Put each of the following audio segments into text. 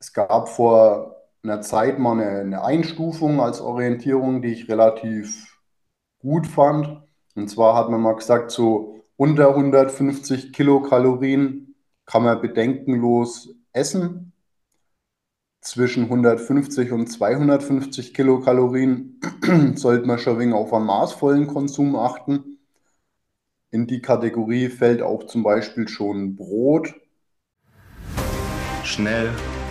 Es gab vor einer Zeit mal eine, eine Einstufung als Orientierung, die ich relativ gut fand. Und zwar hat man mal gesagt, so unter 150 Kilokalorien kann man bedenkenlos essen. Zwischen 150 und 250 Kilokalorien sollte man schon wegen auf einen maßvollen Konsum achten. In die Kategorie fällt auch zum Beispiel schon Brot. Schnell,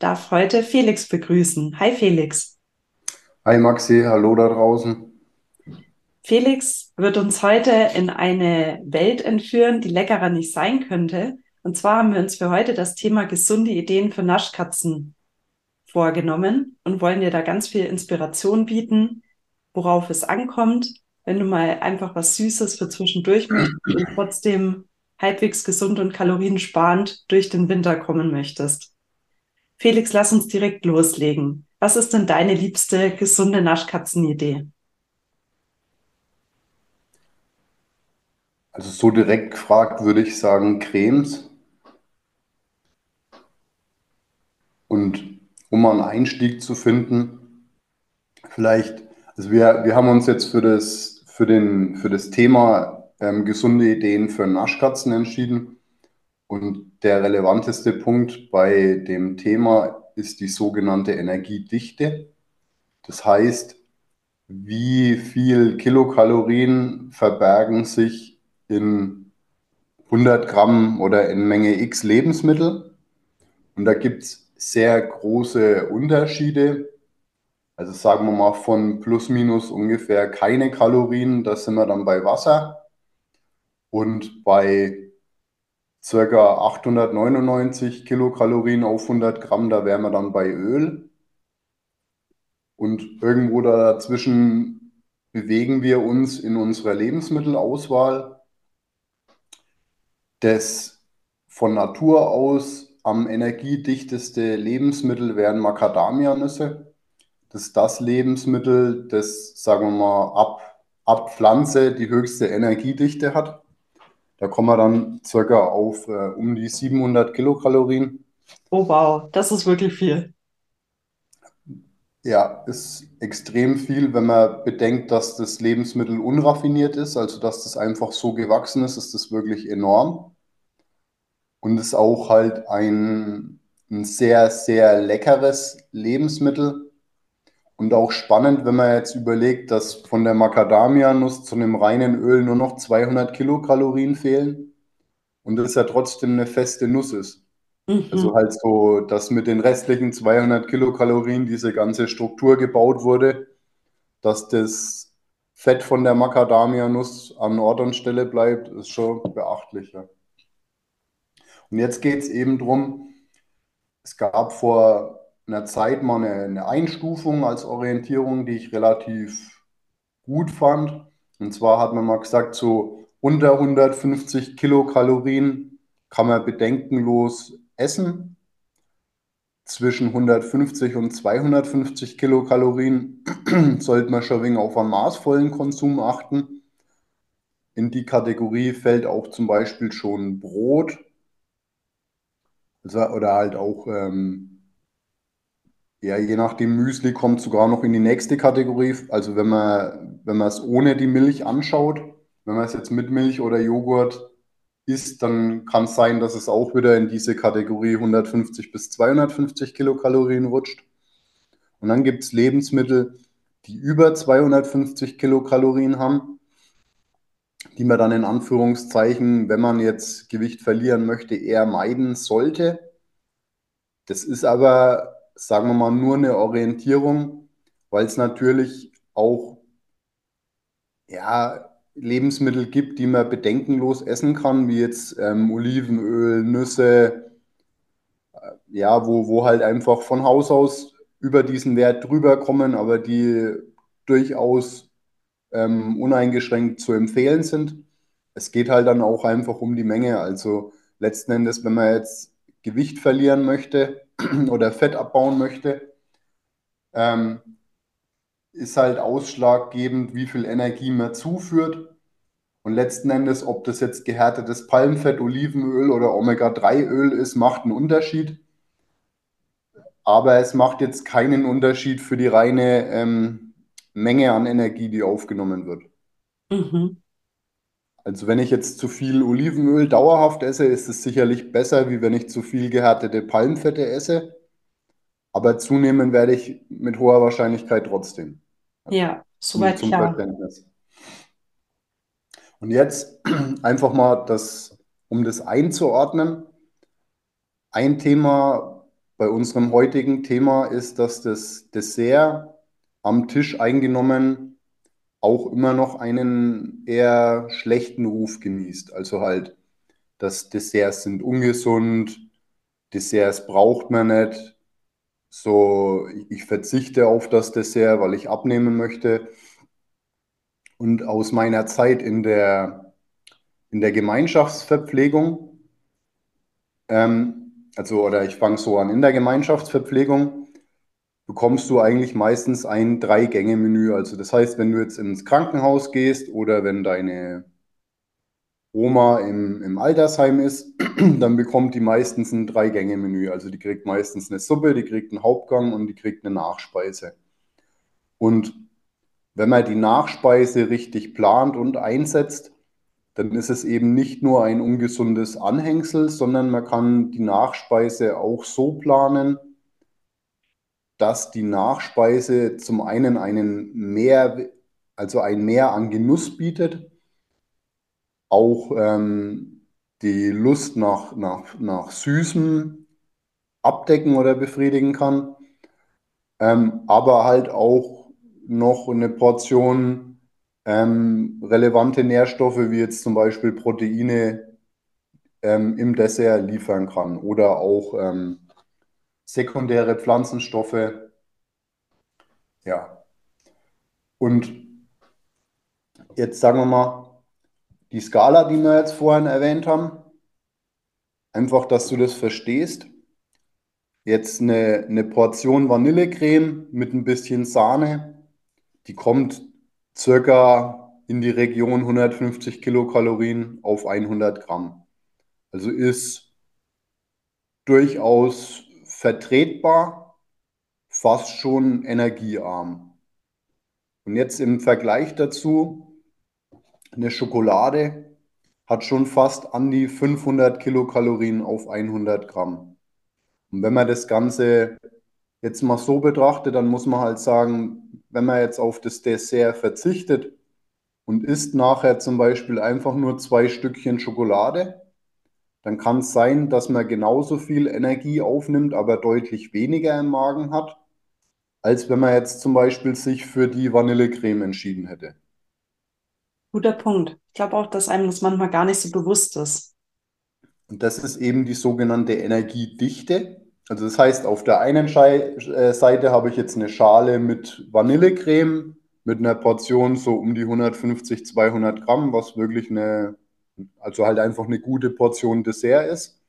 darf heute Felix begrüßen. Hi Felix. Hi Maxi, hallo da draußen. Felix wird uns heute in eine Welt entführen, die leckerer nicht sein könnte. Und zwar haben wir uns für heute das Thema gesunde Ideen für Naschkatzen vorgenommen und wollen dir da ganz viel Inspiration bieten, worauf es ankommt, wenn du mal einfach was Süßes für zwischendurch möchtest und trotzdem halbwegs gesund und kaloriensparend durch den Winter kommen möchtest. Felix, lass uns direkt loslegen. Was ist denn deine liebste gesunde Naschkatzenidee? Also so direkt gefragt würde ich sagen Cremes. Und um einen Einstieg zu finden, vielleicht, also wir, wir haben uns jetzt für das, für den, für das Thema ähm, gesunde Ideen für Naschkatzen entschieden. Und der relevanteste Punkt bei dem Thema ist die sogenannte Energiedichte. Das heißt, wie viel Kilokalorien verbergen sich in 100 Gramm oder in Menge X Lebensmittel. Und da gibt es sehr große Unterschiede. Also sagen wir mal von plus minus ungefähr keine Kalorien, da sind wir dann bei Wasser. Und bei circa 899 Kilokalorien auf 100 Gramm, da wären wir dann bei Öl. Und irgendwo dazwischen bewegen wir uns in unserer Lebensmittelauswahl. Das von Natur aus am energiedichteste Lebensmittel wären Macadamia-Nüsse. Das ist das Lebensmittel, das, sagen wir mal, ab, ab Pflanze die höchste Energiedichte hat. Da kommen wir dann circa auf äh, um die 700 Kilokalorien. Oh wow, das ist wirklich viel. Ja, ist extrem viel, wenn man bedenkt, dass das Lebensmittel unraffiniert ist, also dass das einfach so gewachsen ist, ist das wirklich enorm. Und ist auch halt ein, ein sehr, sehr leckeres Lebensmittel. Und auch spannend, wenn man jetzt überlegt, dass von der Macadamia-Nuss zu einem reinen Öl nur noch 200 Kilokalorien fehlen und das ja trotzdem eine feste Nuss ist. Mhm. Also halt so, dass mit den restlichen 200 Kilokalorien diese ganze Struktur gebaut wurde, dass das Fett von der Macadamia-Nuss an Ort und Stelle bleibt, ist schon beachtlich. Ja. Und jetzt geht es eben darum, es gab vor einer Zeit mal eine, eine Einstufung als Orientierung, die ich relativ gut fand. Und zwar hat man mal gesagt, so unter 150 Kilokalorien kann man bedenkenlos essen. Zwischen 150 und 250 Kilokalorien sollte man schon wegen auf einen maßvollen Konsum achten. In die Kategorie fällt auch zum Beispiel schon Brot also, oder halt auch ähm, ja, je nachdem Müsli kommt sogar noch in die nächste Kategorie. Also wenn man, wenn man es ohne die Milch anschaut, wenn man es jetzt mit Milch oder Joghurt isst, dann kann es sein, dass es auch wieder in diese Kategorie 150 bis 250 Kilokalorien rutscht. Und dann gibt es Lebensmittel, die über 250 Kilokalorien haben, die man dann in Anführungszeichen, wenn man jetzt Gewicht verlieren möchte, eher meiden sollte. Das ist aber sagen wir mal, nur eine Orientierung, weil es natürlich auch ja, Lebensmittel gibt, die man bedenkenlos essen kann, wie jetzt ähm, Olivenöl, Nüsse, äh, ja, wo, wo halt einfach von Haus aus über diesen Wert drüber kommen, aber die durchaus ähm, uneingeschränkt zu empfehlen sind. Es geht halt dann auch einfach um die Menge. Also letzten Endes, wenn man jetzt Gewicht verlieren möchte oder Fett abbauen möchte, ähm, ist halt ausschlaggebend, wie viel Energie man zuführt. Und letzten Endes, ob das jetzt gehärtetes Palmfett, Olivenöl oder Omega-3-Öl ist, macht einen Unterschied. Aber es macht jetzt keinen Unterschied für die reine ähm, Menge an Energie, die aufgenommen wird. Mhm. Also wenn ich jetzt zu viel Olivenöl dauerhaft esse, ist es sicherlich besser, wie wenn ich zu viel gehärtete Palmfette esse. Aber zunehmen werde ich mit hoher Wahrscheinlichkeit trotzdem. Ja, soweit zum klar. Verständnis. Und jetzt einfach mal das, um das einzuordnen. Ein Thema bei unserem heutigen Thema ist, dass das Dessert am Tisch eingenommen auch immer noch einen eher schlechten Ruf genießt. Also halt, dass Desserts sind ungesund, Desserts braucht man nicht. So, ich verzichte auf das Dessert, weil ich abnehmen möchte. Und aus meiner Zeit in der, in der Gemeinschaftsverpflegung, ähm, also, oder ich fange so an, in der Gemeinschaftsverpflegung bekommst du eigentlich meistens ein Drei-Gänge-Menü. Also das heißt, wenn du jetzt ins Krankenhaus gehst oder wenn deine Oma im, im Altersheim ist, dann bekommt die meistens ein Drei-Gänge-Menü. Also die kriegt meistens eine Suppe, die kriegt einen Hauptgang und die kriegt eine Nachspeise. Und wenn man die Nachspeise richtig plant und einsetzt, dann ist es eben nicht nur ein ungesundes Anhängsel, sondern man kann die Nachspeise auch so planen, dass die Nachspeise zum einen einen mehr, also ein Mehr an Genuss bietet, auch ähm, die Lust nach, nach, nach Süßem abdecken oder befriedigen kann, ähm, aber halt auch noch eine Portion ähm, relevante Nährstoffe wie jetzt zum Beispiel Proteine ähm, im Dessert liefern kann oder auch ähm, sekundäre Pflanzenstoffe. Ja. Und jetzt sagen wir mal, die Skala, die wir jetzt vorhin erwähnt haben, einfach, dass du das verstehst. Jetzt eine, eine Portion Vanillecreme mit ein bisschen Sahne, die kommt circa in die Region 150 Kilokalorien auf 100 Gramm. Also ist durchaus vertretbar, fast schon energiearm. Und jetzt im Vergleich dazu, eine Schokolade hat schon fast an die 500 Kilokalorien auf 100 Gramm. Und wenn man das Ganze jetzt mal so betrachtet, dann muss man halt sagen, wenn man jetzt auf das Dessert verzichtet und isst nachher zum Beispiel einfach nur zwei Stückchen Schokolade, dann kann es sein, dass man genauso viel Energie aufnimmt, aber deutlich weniger im Magen hat, als wenn man jetzt zum Beispiel sich für die Vanillecreme entschieden hätte. Guter Punkt. Ich glaube auch, dass einem das manchmal gar nicht so bewusst ist. Und das ist eben die sogenannte Energiedichte. Also das heißt, auf der einen äh, Seite habe ich jetzt eine Schale mit Vanillecreme mit einer Portion so um die 150, 200 Gramm, was wirklich eine also halt einfach eine gute Portion Dessert ist.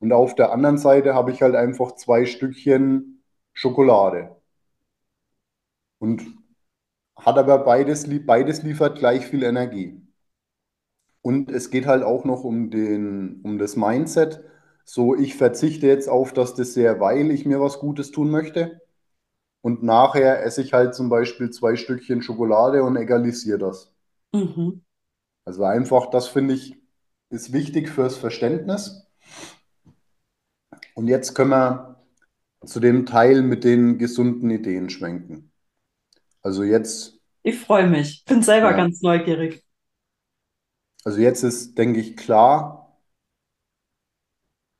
Und auf der anderen Seite habe ich halt einfach zwei Stückchen Schokolade. Und hat aber beides, beides liefert gleich viel Energie. Und es geht halt auch noch um, den, um das Mindset. So, ich verzichte jetzt auf das Dessert, weil ich mir was Gutes tun möchte. Und nachher esse ich halt zum Beispiel zwei Stückchen Schokolade und egalisiere das. Mhm. Also einfach, das finde ich, ist wichtig fürs Verständnis. Und jetzt können wir zu dem Teil mit den gesunden Ideen schwenken. Also jetzt. Ich freue mich, bin selber ja. ganz neugierig. Also jetzt ist, denke ich, klar,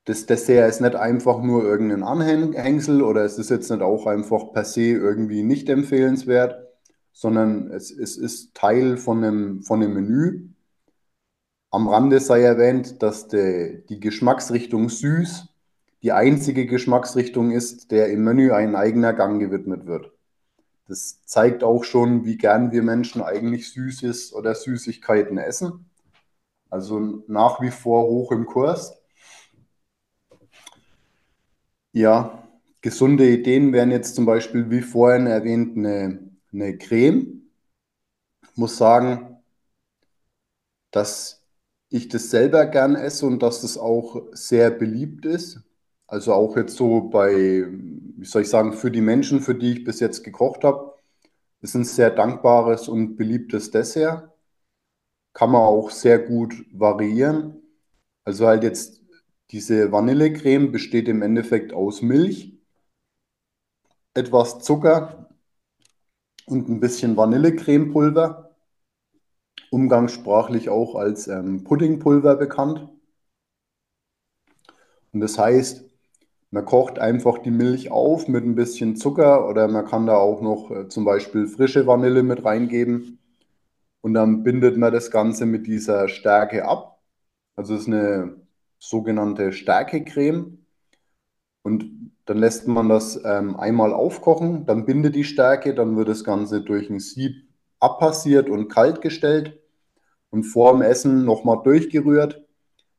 das Dessert ist nicht einfach nur irgendein Anhängsel oder es ist jetzt nicht auch einfach per se irgendwie nicht empfehlenswert, sondern es, es ist Teil von einem, von einem Menü am Rande sei erwähnt, dass die, die Geschmacksrichtung süß die einzige Geschmacksrichtung ist, der im Menü ein eigener Gang gewidmet wird. Das zeigt auch schon, wie gern wir Menschen eigentlich Süßes oder Süßigkeiten essen. Also nach wie vor hoch im Kurs. Ja, gesunde Ideen wären jetzt zum Beispiel, wie vorhin erwähnt, eine, eine Creme. Ich muss sagen, dass ich das selber gern esse und dass das auch sehr beliebt ist. Also auch jetzt so bei, wie soll ich sagen, für die Menschen, für die ich bis jetzt gekocht habe, ist ein sehr dankbares und beliebtes Dessert. Kann man auch sehr gut variieren. Also halt jetzt diese Vanillecreme besteht im Endeffekt aus Milch, etwas Zucker und ein bisschen Vanillecremepulver, umgangssprachlich auch als ähm, Puddingpulver bekannt. Und das heißt, man kocht einfach die Milch auf mit ein bisschen Zucker oder man kann da auch noch äh, zum Beispiel frische Vanille mit reingeben. Und dann bindet man das Ganze mit dieser Stärke ab. Also es ist eine sogenannte Stärkecreme. Und dann lässt man das ähm, einmal aufkochen, dann bindet die Stärke, dann wird das Ganze durch ein Sieb abpassiert und kalt gestellt und vor dem Essen nochmal durchgerührt.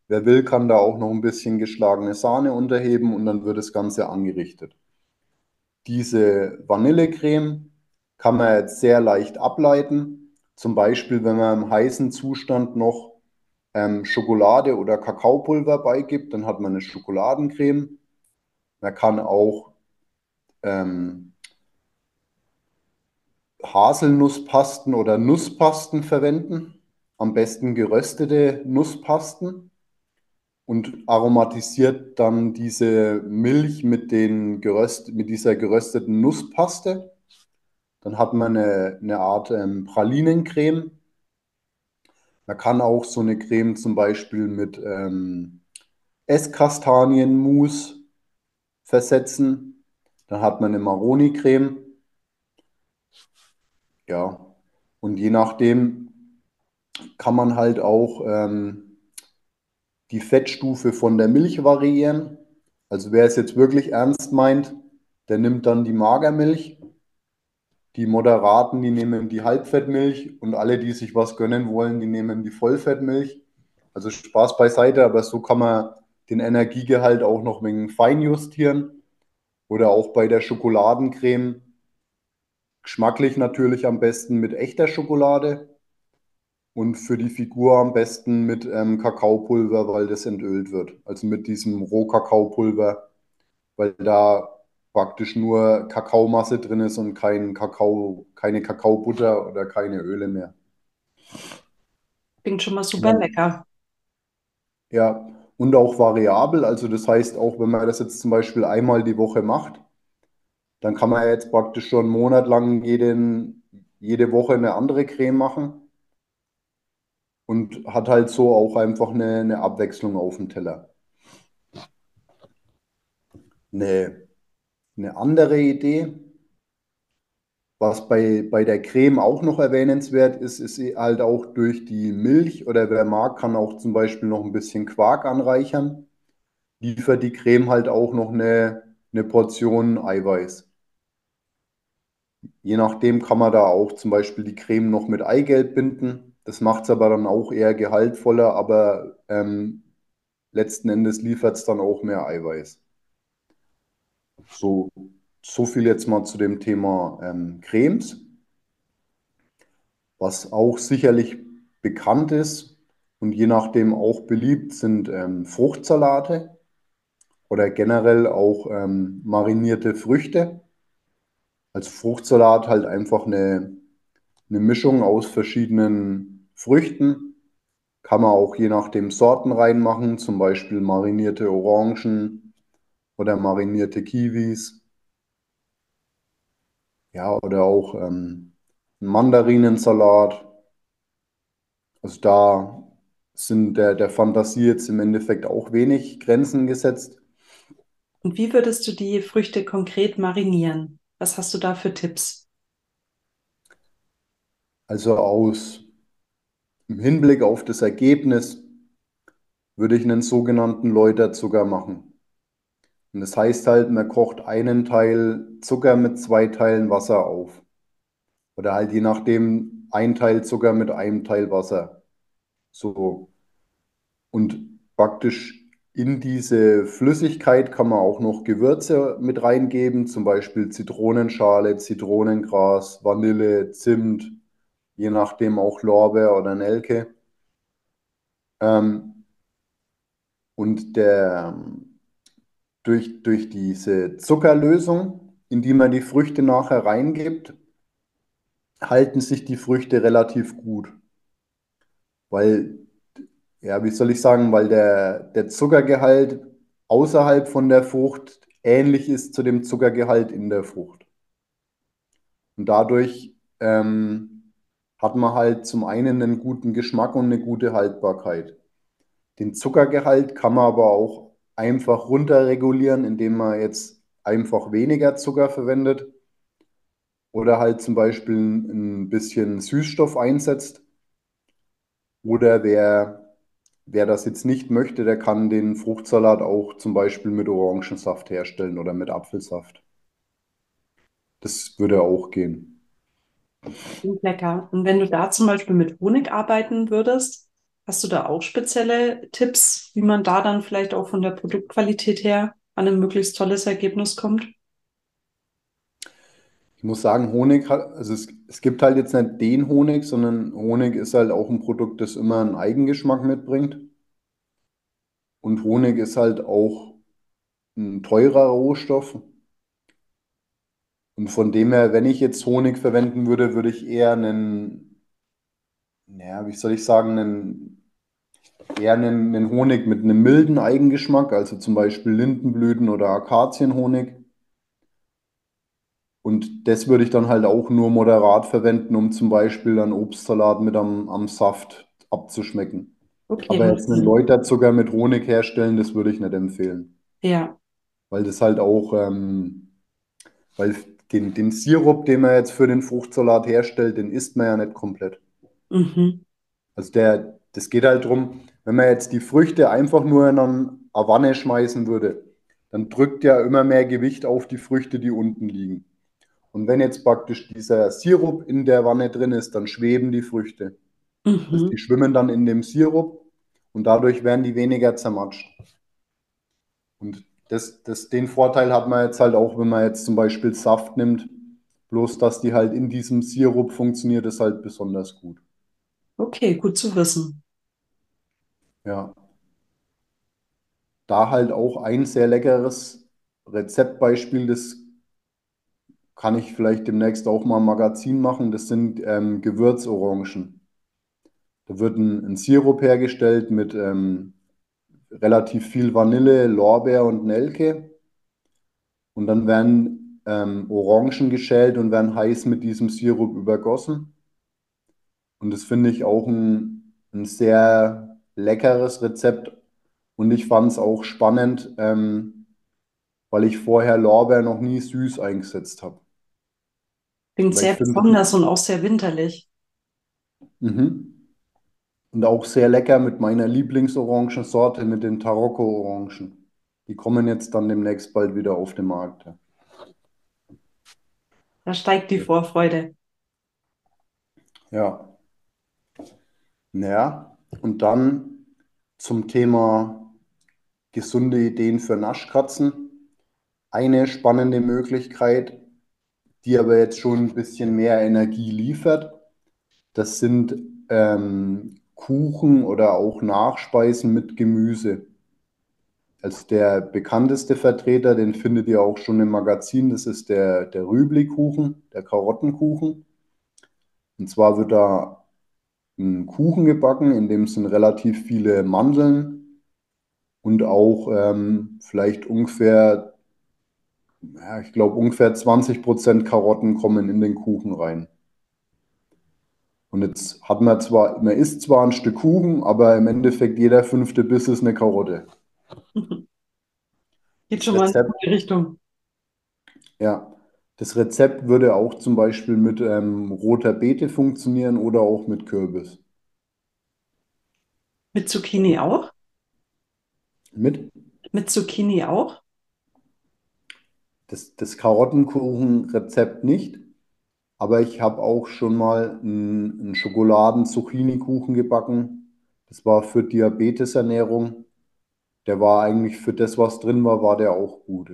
Wer will, kann da auch noch ein bisschen geschlagene Sahne unterheben und dann wird das Ganze angerichtet. Diese Vanillecreme kann man jetzt sehr leicht ableiten. Zum Beispiel, wenn man im heißen Zustand noch ähm, Schokolade oder Kakaopulver beigibt, dann hat man eine Schokoladencreme. Man kann auch ähm, Haselnusspasten oder Nusspasten verwenden. Am besten geröstete Nusspasten und aromatisiert dann diese Milch mit, den geröst, mit dieser gerösteten Nusspaste. Dann hat man eine, eine Art ähm, Pralinencreme. Man kann auch so eine Creme zum Beispiel mit ähm, Esskastanienmus versetzen. Dann hat man eine Maroni-Creme. Ja, und je nachdem kann man halt auch ähm, die Fettstufe von der Milch variieren. Also wer es jetzt wirklich ernst meint, der nimmt dann die Magermilch. Die Moderaten, die nehmen die Halbfettmilch und alle, die sich was gönnen wollen, die nehmen die Vollfettmilch. Also Spaß beiseite, aber so kann man den Energiegehalt auch noch wenig fein justieren. Oder auch bei der Schokoladencreme. Geschmacklich natürlich am besten mit echter Schokolade und für die Figur am besten mit ähm, Kakaopulver, weil das entölt wird. Also mit diesem Rohkakaopulver, weil da praktisch nur Kakaomasse drin ist und kein Kakao, keine Kakaobutter oder keine Öle mehr. Klingt schon mal super Ja. lecker. Ja, und auch variabel. Also das heißt, auch wenn man das jetzt zum Beispiel einmal die Woche macht, dann kann man jetzt praktisch schon einen Monat lang jeden, jede Woche eine andere Creme machen und hat halt so auch einfach eine, eine Abwechslung auf dem Teller. Eine, eine andere Idee, was bei, bei der Creme auch noch erwähnenswert ist, ist halt auch durch die Milch oder wer mag, kann auch zum Beispiel noch ein bisschen Quark anreichern. Liefert die Creme halt auch noch eine, eine Portion Eiweiß. Je nachdem kann man da auch zum Beispiel die Creme noch mit Eigelb binden. Das macht es aber dann auch eher gehaltvoller, aber ähm, letzten Endes liefert es dann auch mehr Eiweiß. So, so viel jetzt mal zu dem Thema ähm, Cremes. Was auch sicherlich bekannt ist und je nachdem auch beliebt sind ähm, Fruchtsalate oder generell auch ähm, marinierte Früchte. Als Fruchtsalat halt einfach eine, eine Mischung aus verschiedenen Früchten. Kann man auch je nachdem Sorten reinmachen, zum Beispiel marinierte Orangen oder marinierte Kiwis. Ja, oder auch ähm, Mandarinensalat. Also da sind der, der Fantasie jetzt im Endeffekt auch wenig Grenzen gesetzt. Und wie würdest du die Früchte konkret marinieren? Was hast du da für Tipps? Also aus im Hinblick auf das Ergebnis würde ich einen sogenannten Läuterzucker machen. Und das heißt halt, man kocht einen Teil Zucker mit zwei Teilen Wasser auf. Oder halt je nachdem ein Teil Zucker mit einem Teil Wasser. So. Und praktisch in diese Flüssigkeit kann man auch noch Gewürze mit reingeben, zum Beispiel Zitronenschale, Zitronengras, Vanille, Zimt, je nachdem auch Lorbeer oder Nelke. Ähm, und der, durch, durch diese Zuckerlösung, in die man die Früchte nachher reingibt, halten sich die Früchte relativ gut. Weil, ja, wie soll ich sagen, weil der, der Zuckergehalt außerhalb von der Frucht ähnlich ist zu dem Zuckergehalt in der Frucht. Und dadurch ähm, hat man halt zum einen einen guten Geschmack und eine gute Haltbarkeit. Den Zuckergehalt kann man aber auch einfach runterregulieren, indem man jetzt einfach weniger Zucker verwendet oder halt zum Beispiel ein bisschen Süßstoff einsetzt. Oder wer, wer das jetzt nicht möchte, der kann den Fruchtsalat auch zum Beispiel mit Orangensaft herstellen oder mit Apfelsaft. Das würde auch gehen. Lecker. Und wenn du da zum Beispiel mit Honig arbeiten würdest, hast du da auch spezielle Tipps, wie man da dann vielleicht auch von der Produktqualität her an ein möglichst tolles Ergebnis kommt? Ich muss sagen, Honig hat, also es, es gibt halt jetzt nicht den Honig, sondern Honig ist halt auch ein Produkt, das immer einen Eigengeschmack mitbringt. Und Honig ist halt auch ein teurer Rohstoff. Und von dem her, wenn ich jetzt Honig verwenden würde, würde ich eher einen, naja, wie soll ich sagen, einen, eher einen, einen Honig mit einem milden Eigengeschmack, also zum Beispiel Lindenblüten oder Akazienhonig. Und das würde ich dann halt auch nur moderat verwenden, um zum Beispiel einen Obstsalat mit am, am Saft abzuschmecken. Okay, Aber jetzt einen. Läuterzucker mit Honig herstellen, das würde ich nicht empfehlen. Ja. Weil das halt auch, ähm, weil den, den Sirup, den man jetzt für den Fruchtsalat herstellt, den isst man ja nicht komplett. Mhm. Also der, das geht halt drum, wenn man jetzt die Früchte einfach nur in eine Wanne schmeißen würde, dann drückt ja immer mehr Gewicht auf die Früchte, die unten liegen. Und wenn jetzt praktisch dieser Sirup in der Wanne drin ist, dann schweben die Früchte. Also Mhm. die schwimmen dann in dem Sirup und dadurch werden die weniger zermatscht. Und das, das, den Vorteil hat man jetzt halt auch, wenn man jetzt zum Beispiel Saft nimmt, bloß dass die halt in diesem Sirup funktioniert, ist halt besonders gut. Okay, gut zu wissen. Ja. Da halt auch ein sehr leckeres Rezeptbeispiel, das kann ich vielleicht demnächst auch mal im Magazin machen, das sind ähm, Gewürzorangen. Da wird ein, ein Sirup hergestellt mit ähm, relativ viel Vanille, Lorbeer und Nelke. Und dann werden ähm, Orangen geschält und werden heiß mit diesem Sirup übergossen. Und das finde ich auch ein, ein sehr leckeres Rezept. Und ich fand es auch spannend, ähm, weil ich vorher Lorbeer noch nie süß eingesetzt habe. Klingt sehr besonders und auch sehr winterlich. mhm. Und auch sehr lecker mit meiner Lieblingsorangensorte, mit den Tarocco-Orangen. Die kommen jetzt dann demnächst bald wieder auf den Markt. Da steigt die Vorfreude. Ja, naja, und dann zum Thema gesunde Ideen für Naschkatzen. Eine spannende Möglichkeit, die aber jetzt schon ein bisschen mehr Energie liefert, das sind ähm, Kuchen oder auch Nachspeisen mit Gemüse. Also der bekannteste Vertreter, den findet ihr auch schon im Magazin, das ist der, der Rübli-Kuchen, der Karottenkuchen. Und zwar wird da ein Kuchen gebacken, in dem sind relativ viele Mandeln und auch ähm, vielleicht ungefähr, ja, ich glaube ungefähr 20% Karotten kommen in den Kuchen rein. Und jetzt hat man zwar, man isst zwar ein Stück Kuchen, aber im Endeffekt jeder fünfte Biss ist eine Karotte. Geht schon mal in die Rezept, Richtung. ja, das Rezept würde auch zum Beispiel mit ähm, roter Beete funktionieren oder auch mit Kürbis. Mit Zucchini auch? Mit? Mit Zucchini auch? Das, das Karottenkuchenrezept nicht, aber ich habe auch schon mal einen, Schokoladen-Zucchini-Kuchen gebacken. Das war für Diabetesernährung. Der war eigentlich für das, was drin war, war der auch gut.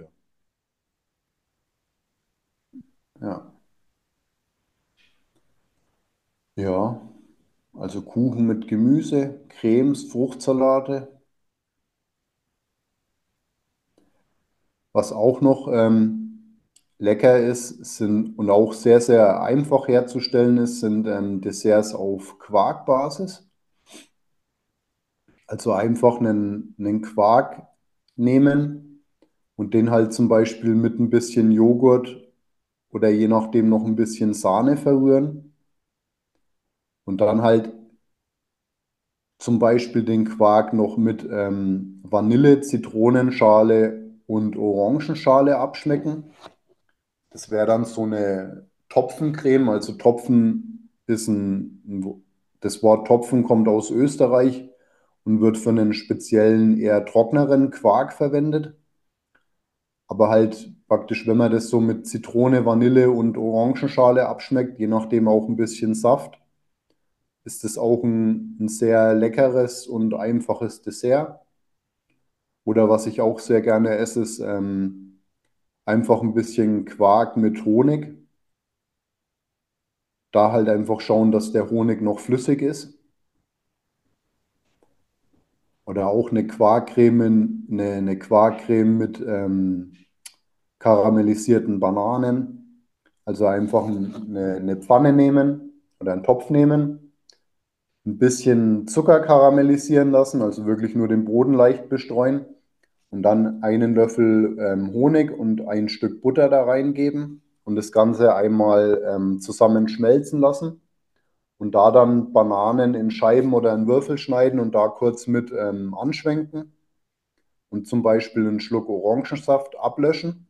Ja, ja, also Kuchen mit Gemüse, Cremes, Fruchtsalate. Was auch noch ähm, lecker ist, sind und auch sehr, sehr einfach herzustellen ist, sind ähm, Desserts auf Quarkbasis. Also einfach einen, einen Quark nehmen und den halt zum Beispiel mit ein bisschen Joghurt oder je nachdem noch ein bisschen Sahne verrühren und dann halt zum Beispiel den Quark noch mit ähm, Vanille, Zitronenschale und Orangenschale abschmecken. Das wäre dann so eine Topfencreme. Also Topfen ist ein, das Wort Topfen kommt aus Österreich und wird für einen speziellen, eher trockneren Quark verwendet. Aber halt praktisch, wenn man das so mit Zitrone, Vanille und Orangenschale abschmeckt, je nachdem auch ein bisschen Saft, ist das auch ein, ein sehr leckeres und einfaches Dessert. Oder was ich auch sehr gerne esse, ist ähm, einfach ein bisschen Quark mit Honig. Da halt einfach schauen, dass der Honig noch flüssig ist. Oder auch eine Quarkcreme, eine, eine Quarkcreme mit ähm, karamellisierten Bananen. Also einfach eine, eine Pfanne nehmen oder einen Topf nehmen, ein bisschen Zucker karamellisieren lassen, also wirklich nur den Boden leicht bestreuen und dann einen Löffel ähm, Honig und ein Stück Butter da reingeben und das Ganze einmal ähm, zusammen schmelzen lassen und da dann Bananen in Scheiben oder in Würfel schneiden und da kurz mit ähm, anschwenken und zum Beispiel einen Schluck Orangensaft ablöschen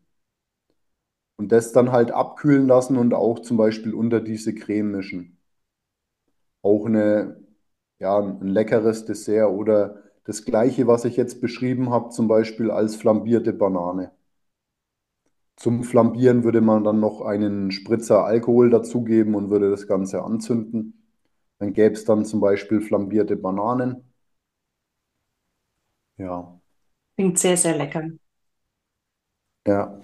und das dann halt abkühlen lassen und auch zum Beispiel unter diese Creme mischen. Auch eine, ja, ein leckeres Dessert oder das gleiche, was ich jetzt beschrieben habe, zum Beispiel als flambierte Banane. Zum Flambieren würde man dann noch einen Spritzer Alkohol dazugeben und würde das Ganze anzünden. Dann gäbe es dann zum Beispiel flambierte Bananen. Ja. Klingt sehr, sehr lecker. Ja,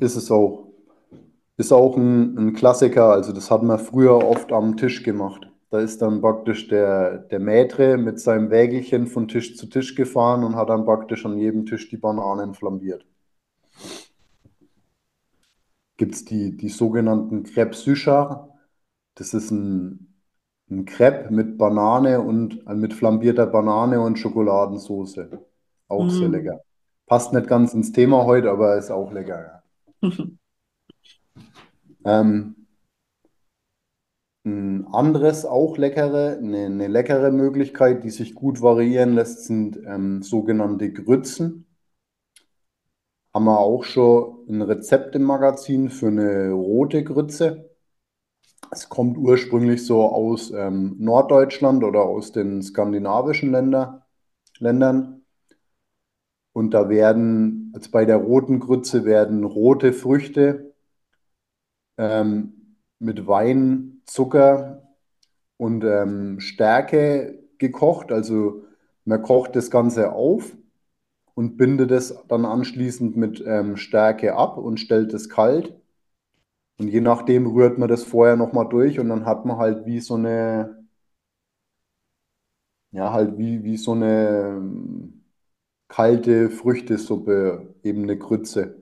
ist es auch. Ist auch ein, ein Klassiker, also das hat man früher oft am Tisch gemacht. Da ist dann praktisch der, der Maitre mit seinem Wägelchen von Tisch zu Tisch gefahren und hat dann praktisch an jedem Tisch die Bananen flambiert. Gibt es die, die sogenannten Crêpes Suchard. Das ist ein, ein Crepe mit Banane und äh, mit flambierter Banane und Schokoladensauce. Auch sehr Mm. lecker. Passt nicht ganz ins Thema heute, aber ist auch lecker. Ja. Ähm, ein anderes, auch leckere, eine, eine leckere Möglichkeit, die sich gut variieren lässt, sind ähm, sogenannte Grützen. Haben wir auch schon ein Rezept im Magazin für eine rote Grütze. Es kommt ursprünglich so aus ähm, Norddeutschland oder aus den skandinavischen Länder, Ländern. Und da werden, also bei der roten Grütze werden rote Früchte ähm, mit Wein, Zucker und ähm, Stärke gekocht. Also man kocht das Ganze auf und bindet es dann anschließend mit ähm, Stärke ab und stellt es kalt. Und je nachdem rührt man das vorher nochmal durch und dann hat man halt wie so eine, ja, halt wie, wie so eine ähm, kalte Früchtesuppe, eben eine Grütze.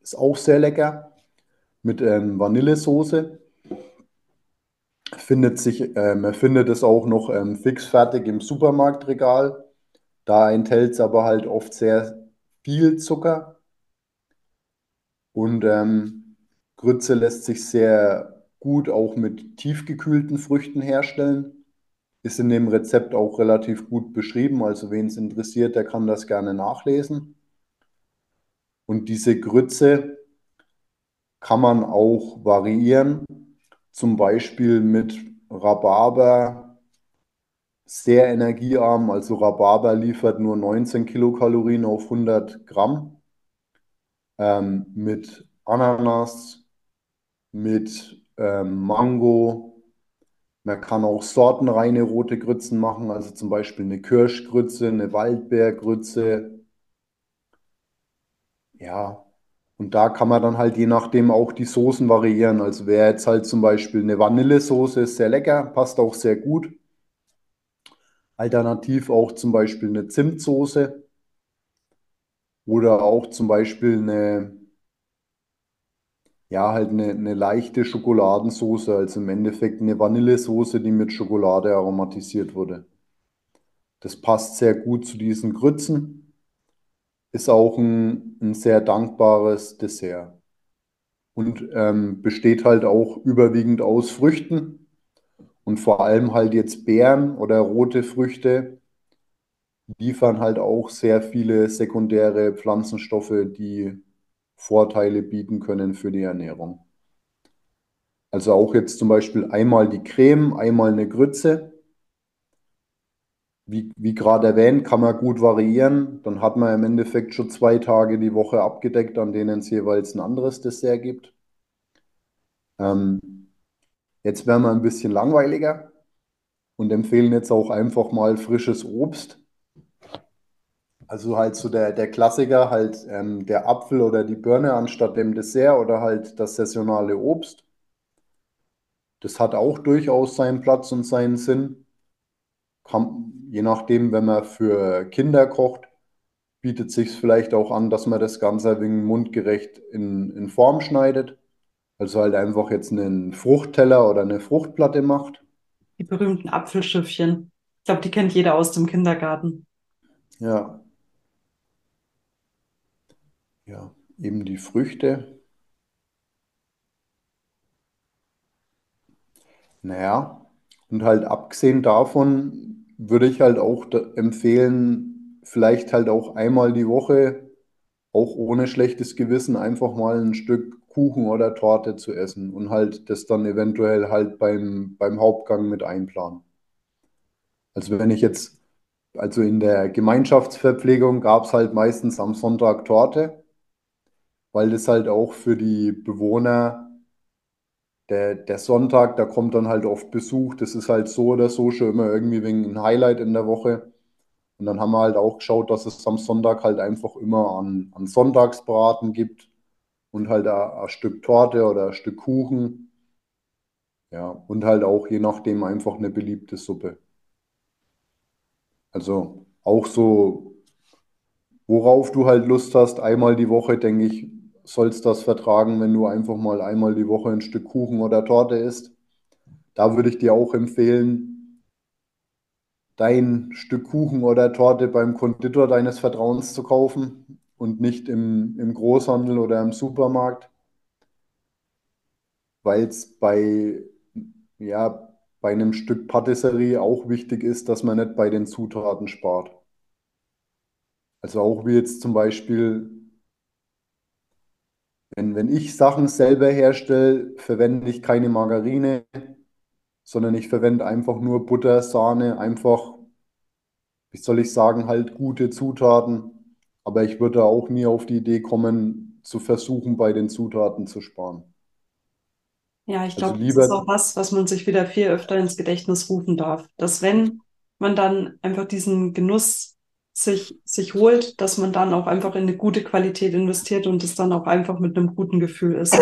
Ist auch sehr lecker mit ähm, Vanillesoße. Findet sich, äh, man findet es auch noch ähm, fix fertig im Supermarktregal. Da enthält es aber halt oft sehr viel Zucker. Und ähm, Grütze lässt sich sehr gut auch mit tiefgekühlten Früchten herstellen. Ist in dem Rezept auch relativ gut beschrieben. Also wen es interessiert, der kann das gerne nachlesen. Und diese Grütze kann man auch variieren, zum Beispiel mit Rhabarber, sehr energiearm. Also Rhabarber liefert nur 19 Kilokalorien auf 100 Gramm. ähm, mit Ananas, mit ähm, Mango. Man kann auch sortenreine rote Grützen machen, also zum Beispiel eine Kirschgrütze, eine Waldbeergrütze. Ja, und da kann man dann halt je nachdem auch die Soßen variieren. Also wäre jetzt halt zum Beispiel eine Vanillesoße, ist sehr lecker, passt auch sehr gut. Alternativ auch zum Beispiel eine Zimtsoße oder auch zum Beispiel eine, ja, halt eine, eine leichte Schokoladensoße, also im Endeffekt eine Vanillesoße, die mit Schokolade aromatisiert wurde. Das passt sehr gut zu diesen Grützen, ist auch ein, ein sehr dankbares Dessert und ähm, besteht halt auch überwiegend aus Früchten und vor allem halt jetzt Beeren oder rote Früchte liefern halt auch sehr viele sekundäre Pflanzenstoffe, die Vorteile bieten können für die Ernährung. Also auch jetzt zum Beispiel einmal die Creme, einmal eine Grütze. Wie, wie gerade erwähnt, kann man gut variieren. Dann hat man im Endeffekt schon zwei Tage die Woche abgedeckt, an denen es jeweils ein anderes Dessert gibt. Ähm, jetzt werden wir ein bisschen langweiliger und empfehlen jetzt auch einfach mal frisches Obst. Also halt so der, der Klassiker, halt ähm, der Apfel oder die Birne anstatt dem Dessert oder halt das saisonale Obst. Das hat auch durchaus seinen Platz und seinen Sinn. Kann, je nachdem, wenn man für Kinder kocht, bietet sich vielleicht auch an, dass man das Ganze ein wenig mundgerecht in, in Form schneidet. Also halt einfach jetzt einen Fruchtteller oder eine Fruchtplatte macht. Die berühmten Apfelschiffchen. Ich glaube, die kennt jeder aus dem Kindergarten. Ja. Ja, eben die Früchte. Naja, und halt abgesehen davon würde ich halt auch empfehlen, vielleicht halt auch einmal die Woche, auch ohne schlechtes Gewissen, einfach mal ein Stück Kuchen oder Torte zu essen und halt das dann eventuell halt beim, beim Hauptgang mit einplanen. Also wenn ich jetzt, also in der Gemeinschaftsverpflegung gab es halt meistens am Sonntag Torte, weil das halt auch für die Bewohner der, der Sonntag, da kommt dann halt oft Besuch. Das ist halt so oder so schon immer irgendwie wegen ein Highlight in der Woche. Und dann haben wir halt auch geschaut, dass es am Sonntag halt einfach immer an, an Sonntagsbraten gibt und halt ein, ein Stück Torte oder ein Stück Kuchen. Ja, und halt auch je nachdem einfach eine beliebte Suppe. Also auch so, worauf du halt Lust hast, einmal die Woche, denke ich, sollst das vertragen, wenn du einfach mal einmal die Woche ein Stück Kuchen oder Torte isst. Da würde ich dir auch empfehlen, dein Stück Kuchen oder Torte beim Konditor deines Vertrauens zu kaufen und nicht im, im Großhandel oder im Supermarkt, weil es bei, ja, bei einem Stück Patisserie auch wichtig ist, dass man nicht bei den Zutaten spart. Also auch wie jetzt zum Beispiel, wenn, wenn ich Sachen selber herstelle, verwende ich keine Margarine, sondern ich verwende einfach nur Butter, Sahne, einfach, wie soll ich sagen, halt gute Zutaten. Aber ich würde auch nie auf die Idee kommen, zu versuchen, bei den Zutaten zu sparen. Ja, ich Also glaube, das ist auch was, was man sich wieder viel öfter ins Gedächtnis rufen darf. Dass wenn man dann einfach diesen Genuss sich, sich holt, dass man dann auch einfach in eine gute Qualität investiert und es dann auch einfach mit einem guten Gefühl ist.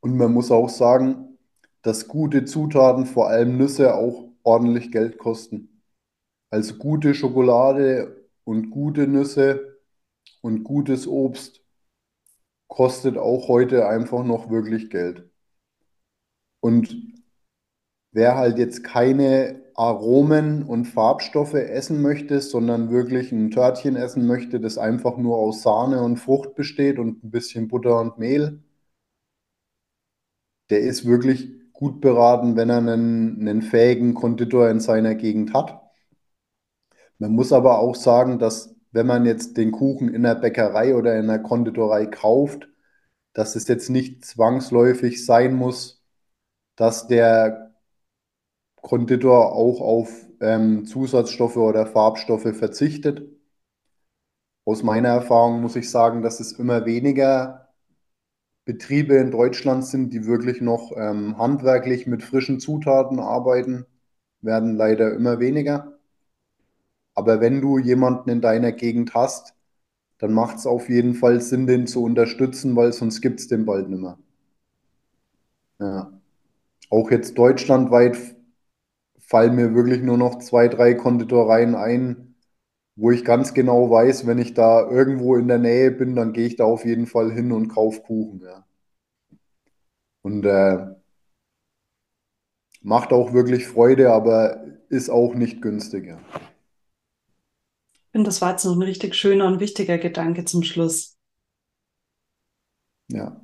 und man muss auch sagen, dass gute Zutaten, vor allem Nüsse, auch ordentlich Geld kosten. Also gute Schokolade und gute Nüsse und gutes Obst kostet auch heute einfach noch wirklich Geld. Und wer halt jetzt keine Aromen und Farbstoffe essen möchte, sondern wirklich ein Törtchen essen möchte, das einfach nur aus Sahne und Frucht besteht und ein bisschen Butter und Mehl, der ist wirklich gut beraten, wenn er einen, einen fähigen Konditor in seiner Gegend hat. Man muss aber auch sagen, dass wenn man jetzt den Kuchen in der Bäckerei oder in der Konditorei kauft, dass es jetzt nicht zwangsläufig sein muss, dass der Konditor auch auf ähm, Zusatzstoffe oder Farbstoffe verzichtet. aus meiner Erfahrung muss ich sagen, dass es immer weniger Betriebe in Deutschland sind, die wirklich noch ähm, handwerklich mit frischen Zutaten arbeiten, werden leider immer weniger. Aber wenn du jemanden in deiner Gegend hast, dann macht es auf jeden Fall Sinn, den zu unterstützen, weil sonst gibt es den bald nicht mehr. Ja. Auch jetzt deutschlandweit fallen mir wirklich nur noch zwei, drei Konditoreien ein, wo ich ganz genau weiß, wenn ich da irgendwo in der Nähe bin, dann gehe ich da auf jeden Fall hin und kaufe Kuchen. Ja. Und äh, macht auch wirklich Freude, aber ist auch nicht günstig. Ja. Ich finde, das war jetzt noch ein richtig schöner und wichtiger Gedanke zum Schluss. Ja.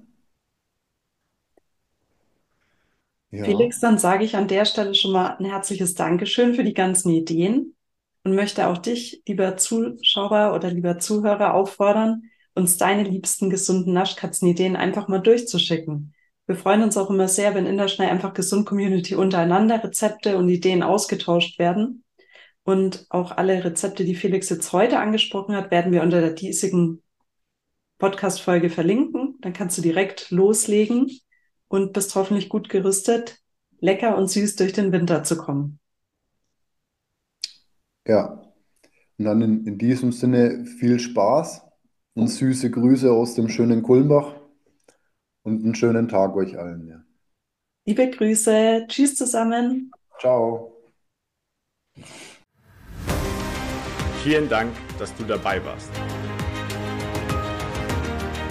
Ja. Felix, dann sage ich an der Stelle schon mal ein herzliches Dankeschön für die ganzen Ideen und möchte auch dich, lieber Zuschauer oder lieber Zuhörer, auffordern, uns deine liebsten gesunden Naschkatzenideen einfach mal durchzuschicken. Wir freuen uns auch immer sehr, wenn in der Schnei einfach gesund Community untereinander Rezepte und Ideen ausgetauscht werden. Und auch alle Rezepte, die Felix jetzt heute angesprochen hat, werden wir unter der diesigen Podcast-Folge verlinken. Dann kannst du direkt loslegen und bist hoffentlich gut gerüstet, lecker und süß durch den Winter zu kommen. Ja, und dann in, in diesem Sinne viel Spaß und süße Grüße aus dem schönen Kulmbach und einen schönen Tag euch allen. Ja. Liebe Grüße, tschüss zusammen. Ciao. Vielen Dank, dass du dabei warst.